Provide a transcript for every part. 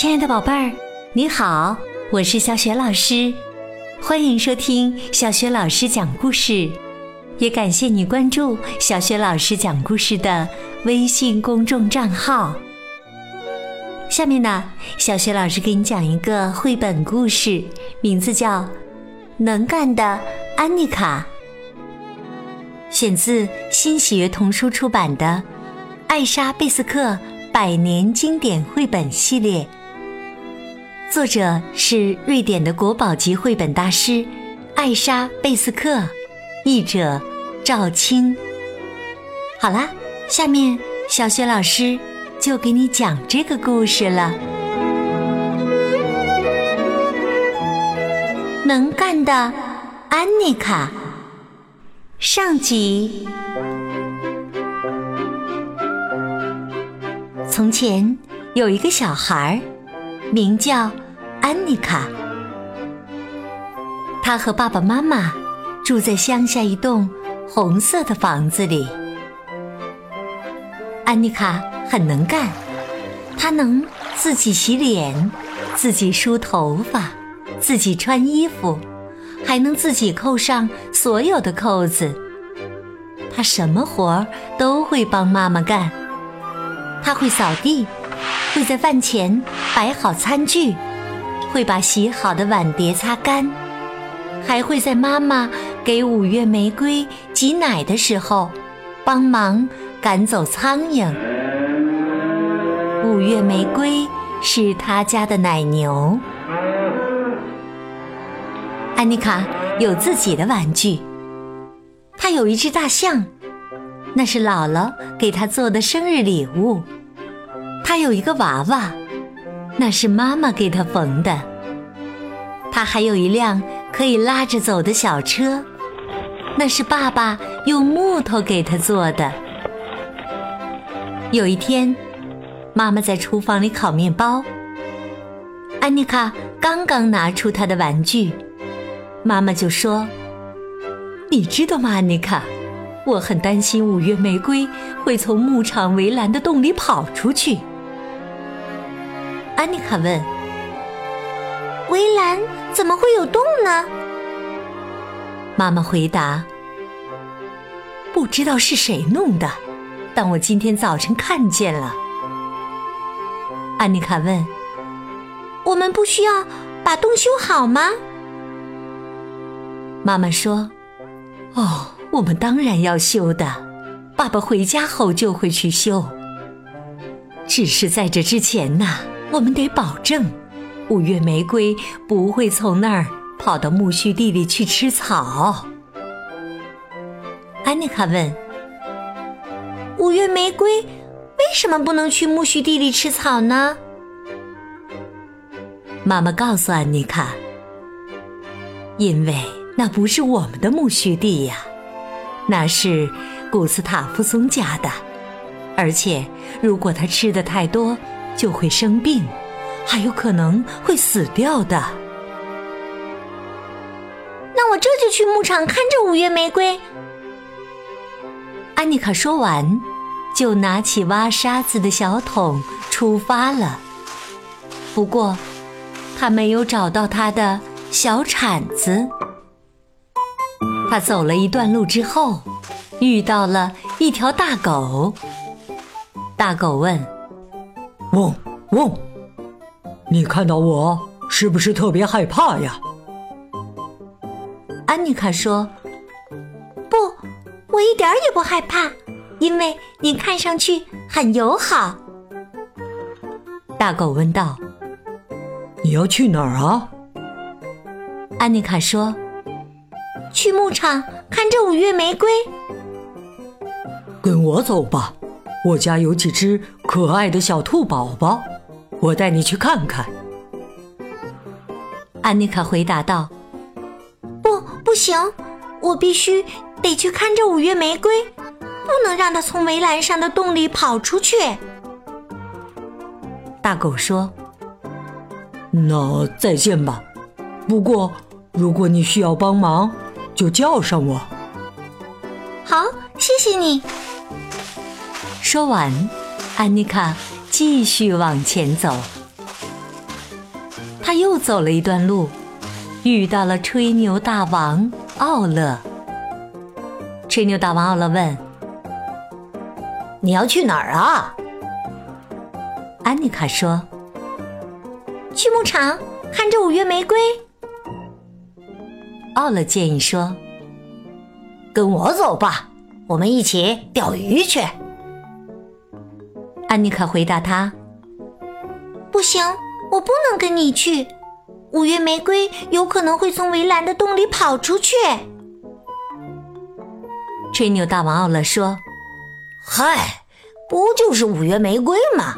亲爱的宝贝儿，你好，我是小雪老师，欢迎收听小雪老师讲故事，也感谢你关注小雪老师讲故事的微信公众账号。下面呢，小雪老师给你讲一个绘本故事，名字叫《能干的安妮卡》，选自新喜悦童书出版的《艾莎·贝斯克百年经典绘本系列》。作者是瑞典的国宝级绘本大师艾莎·贝斯克，译者赵青。好啦，下面小雪老师就给你讲这个故事了。能干的安妮卡，上集。从前有一个小孩儿。名叫安妮卡，她和爸爸妈妈住在乡下一栋红色的房子里。安妮卡很能干，她能自己洗脸、自己梳头发、自己穿衣服，还能自己扣上所有的扣子。她什么活儿都会帮妈妈干，她会扫地。会在饭前摆好餐具，会把洗好的碗碟擦干，还会在妈妈给五月玫瑰挤奶的时候帮忙赶走苍蝇。五月玫瑰是他家的奶牛。安妮卡有自己的玩具，她有一只大象，那是姥姥给她做的生日礼物。她有一个娃娃，那是妈妈给他缝的。他还有一辆可以拉着走的小车，那是爸爸用木头给他做的。有一天，妈妈在厨房里烤面包，安妮卡刚刚拿出她的玩具，妈妈就说：“你知道吗，安妮卡？我很担心五月玫瑰会从牧场围栏的洞里跑出去。”安妮卡问：“围栏怎么会有洞呢？”妈妈回答：“不知道是谁弄的，但我今天早晨看见了。”安妮卡问：“我们不需要把洞修好吗？”妈妈说：“哦，我们当然要修的。爸爸回家后就会去修。只是在这之前呢。”我们得保证，五月玫瑰不会从那儿跑到苜蓿地里去吃草。安妮卡问：“五月玫瑰为什么不能去苜蓿地里吃草呢？”妈妈告诉安妮卡：“因为那不是我们的苜蓿地呀，那是古斯塔夫松家的，而且如果他吃的太多。”就会生病，还有可能会死掉的。那我这就去牧场看着五月玫瑰。安妮卡说完，就拿起挖沙子的小桶出发了。不过，她没有找到她的小铲子。她走了一段路之后，遇到了一条大狗。大狗问。嗡嗡，你看到我是不是特别害怕呀？安妮卡说：“不，我一点也不害怕，因为你看上去很友好。”大狗问道：“你要去哪儿啊？”安妮卡说：“去牧场看这五月玫瑰。”跟我走吧。我家有几只可爱的小兔宝宝，我带你去看看。”安妮卡回答道。“不，不行，我必须得去看着五月玫瑰，不能让它从围栏上的洞里跑出去。”大狗说。“那再见吧，不过如果你需要帮忙，就叫上我。”“好，谢谢你。”说完，安妮卡继续往前走。他又走了一段路，遇到了吹牛大王奥勒。吹牛大王奥勒问：“你要去哪儿啊？”安妮卡说：“去牧场看着五月玫瑰。”奥勒建议说：“跟我走吧，我们一起钓鱼去。”安妮卡回答他：“不行，我不能跟你去。五月玫瑰有可能会从围栏的洞里跑出去。”吹牛大王奥勒说：“嗨，不就是五月玫瑰吗？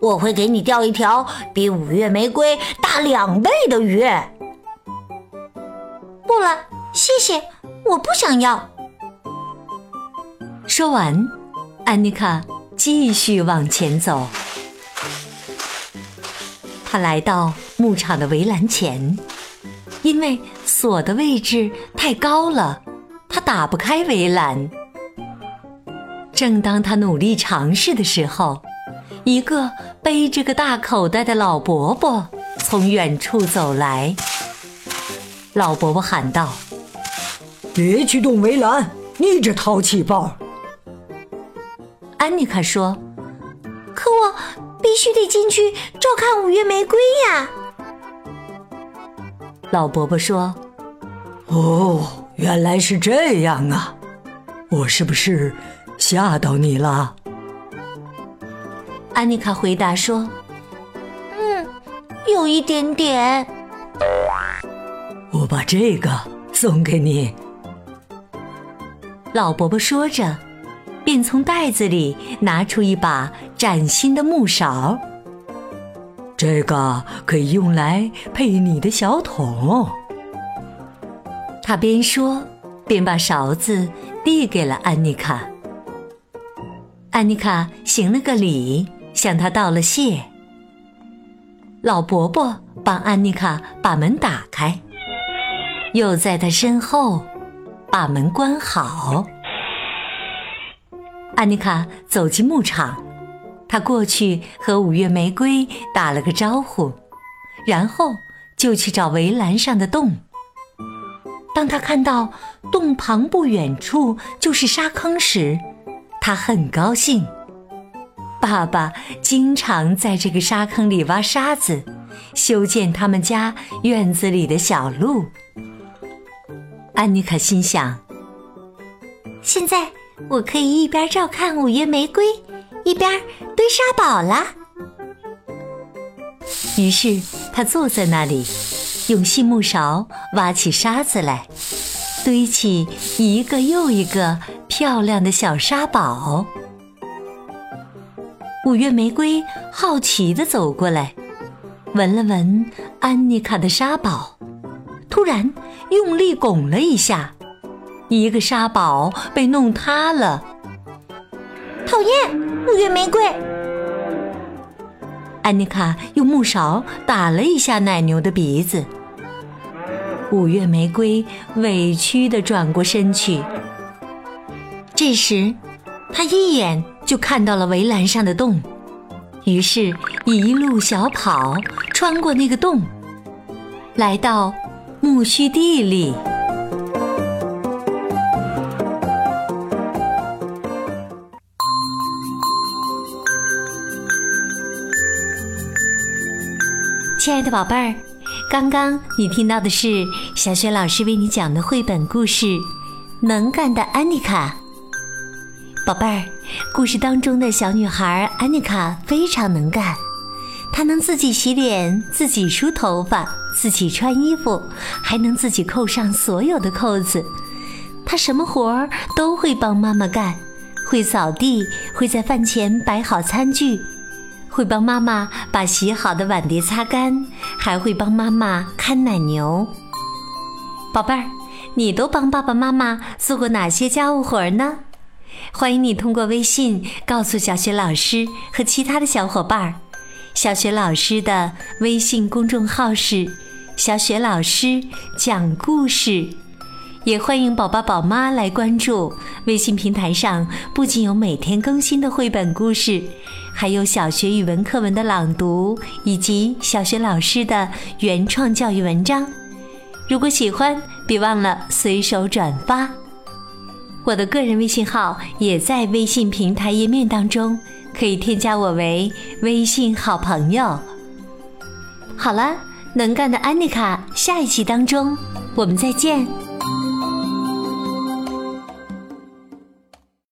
我会给你钓一条比五月玫瑰大两倍的鱼。”不了，谢谢，我不想要。说完，安妮卡继续往前走。他来到牧场的围栏前，因为锁的位置太高了。他打不开围栏。正当他努力尝试的时候，一个背着个大口袋的老伯伯从远处走来。老伯伯喊道：“别去动围栏，你这淘气包！”安妮卡说：“可我必须得进去照看五月玫瑰呀。”老伯伯说：“哦。”原来是这样啊！我是不是吓到你了？安妮卡回答说：“嗯，有一点点。”我把这个送给你。老伯伯说着，便从袋子里拿出一把崭新的木勺。这个可以用来配你的小桶。他边说边把勺子递给了安妮卡。安妮卡行了个礼，向他道了谢。老伯伯帮安妮卡把门打开，又在他身后把门关好。安妮卡走进牧场，她过去和五月玫瑰打了个招呼，然后就去找围栏上的洞。当他看到洞旁不远处就是沙坑时，他很高兴。爸爸经常在这个沙坑里挖沙子，修建他们家院子里的小路。安妮卡心想：现在我可以一边照看五月玫瑰，一边堆沙堡啦。于是他坐在那里。用细木勺挖起沙子来，堆起一个又一个漂亮的小沙堡。五月玫瑰好奇地走过来，闻了闻安妮卡的沙堡，突然用力拱了一下，一个沙堡被弄塌了。讨厌，五月玫瑰！安妮卡用木勺打了一下奶牛的鼻子。五月玫瑰委屈地转过身去。这时，他一眼就看到了围栏上的洞，于是，一路小跑，穿过那个洞，来到苜蓿地里。亲爱的宝贝儿。刚刚你听到的是小雪老师为你讲的绘本故事《能干的安妮卡》。宝贝儿，故事当中的小女孩安妮卡非常能干，她能自己洗脸、自己梳头发、自己穿衣服，还能自己扣上所有的扣子。她什么活儿都会帮妈妈干，会扫地，会在饭前摆好餐具。会帮妈妈把洗好的碗碟擦干，还会帮妈妈看奶牛。宝贝儿，你都帮爸爸妈妈做过哪些家务活儿呢？欢迎你通过微信告诉小雪老师和其他的小伙伴儿。小雪老师的微信公众号是“小雪老师讲故事”，也欢迎宝宝宝妈来关注微信平台上，不仅有每天更新的绘本故事，还有小学语文课文的朗读以及小学老师的原创教育文章。如果喜欢，别忘了随手转发。我的个人微信号也在微信平台页面当中，可以添加我为微信好朋友。好了，能干的安妮卡，下一期当中我们再见。